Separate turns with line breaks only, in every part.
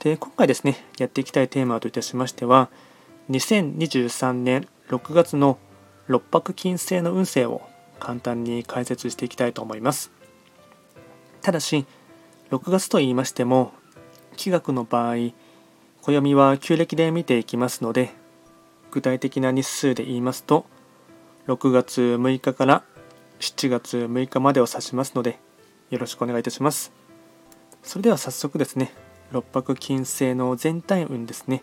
で今回ですねやっていきたいテーマといたしましては2023年6月の六白金星の運勢を簡単に解説していきたいと思います。ただし6月と言いましても気学の場合暦は旧暦で見ていきますので具体的な日数で言いますと6月6日から7月6日までを指しますのでよろしくお願いいたします。それでは早速ですね六白金星の全体運ですね。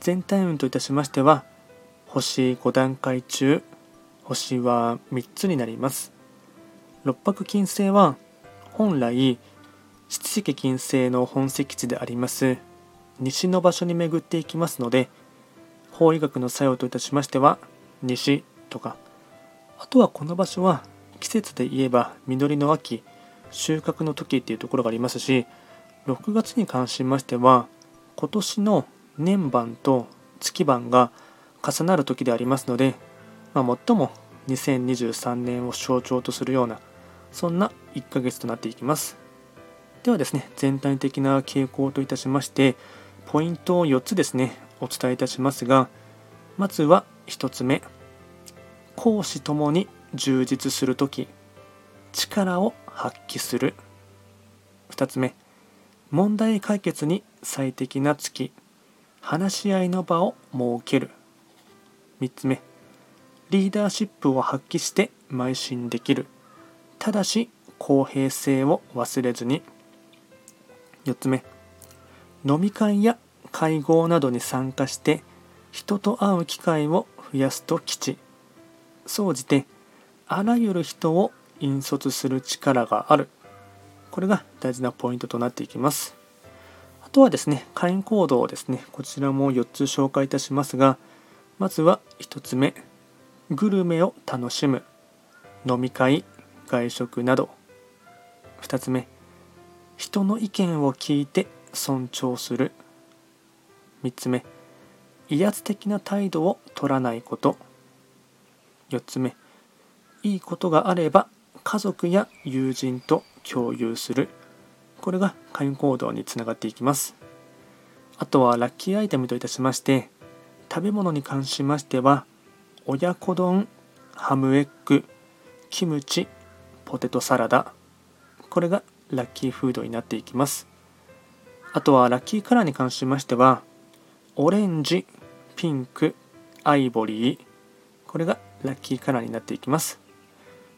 全体運といたしましては星5段階中星は3つになります。六白金星は本来七石金星の本石地であります西の場所に巡っていきますので法医学の作用といたしましては西とか。あとはこの場所は季節で言えば実りの秋収穫の時っていうところがありますし6月に関しましては今年の年番と月番が重なる時でありますので、まあ、最も2023年を象徴とするようなそんな1ヶ月となっていきます。ではですね全体的な傾向といたしましてポイントを4つですねお伝えいたしますがまずは1つ目講師ともに充実する時力を発揮する。2つ目問題解決に最適な月。話し合いの場を設ける。3つ目。リーダーシップを発揮して邁進できる。ただし公平性を忘れずに。4つ目。飲み会や会合などに参加して人と会う機会を増やすと吉。総じてあらゆる人を引率する力がある。これが大事なポイントとなっていきます。あとはですね、会員行動をですね、こちらも4つ紹介いたしますが、まずは1つ目、グルメを楽しむ、飲み会、外食など。2つ目、人の意見を聞いて尊重する。3つ目、威圧的な態度を取らないこと。4つ目、いいことがあれば家族や友人と共有する。これが会員行動につながっていきます。あとはラッキーアイテムといたしまして食べ物に関しましては親子丼ハムエッグキムチポテトサラダ。これがラッキーフードになっていきます。あとはラッキーカラーに関しましてはオレンジピンクアイボリー。これがラッキーカラーになっていきます。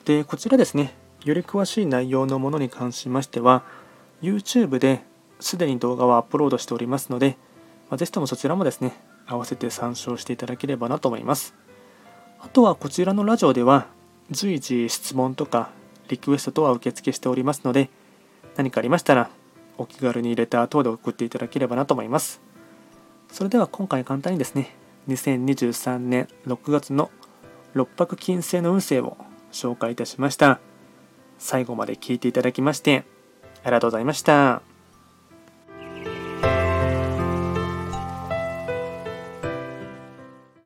でこちらですねより詳しい内容のものに関しましては YouTube ですでに動画をアップロードしておりますので、まあ、ぜひともそちらもですね合わせて参照していただければなと思います。あとはこちらのラジオでは随時質問とかリクエスト等は受付しておりますので何かありましたらお気軽にレター等で送っていただければなと思います。それでは今回簡単にですね2023年6月の六白金星の運勢を紹介いたしました。最後まで聞いていただきましてありがとうございました。